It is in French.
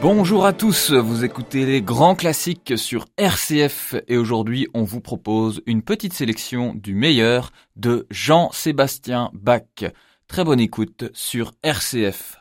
Bonjour à tous, vous écoutez les grands classiques sur RCF et aujourd'hui on vous propose une petite sélection du meilleur de Jean-Sébastien Bach. Très bonne écoute sur RCF.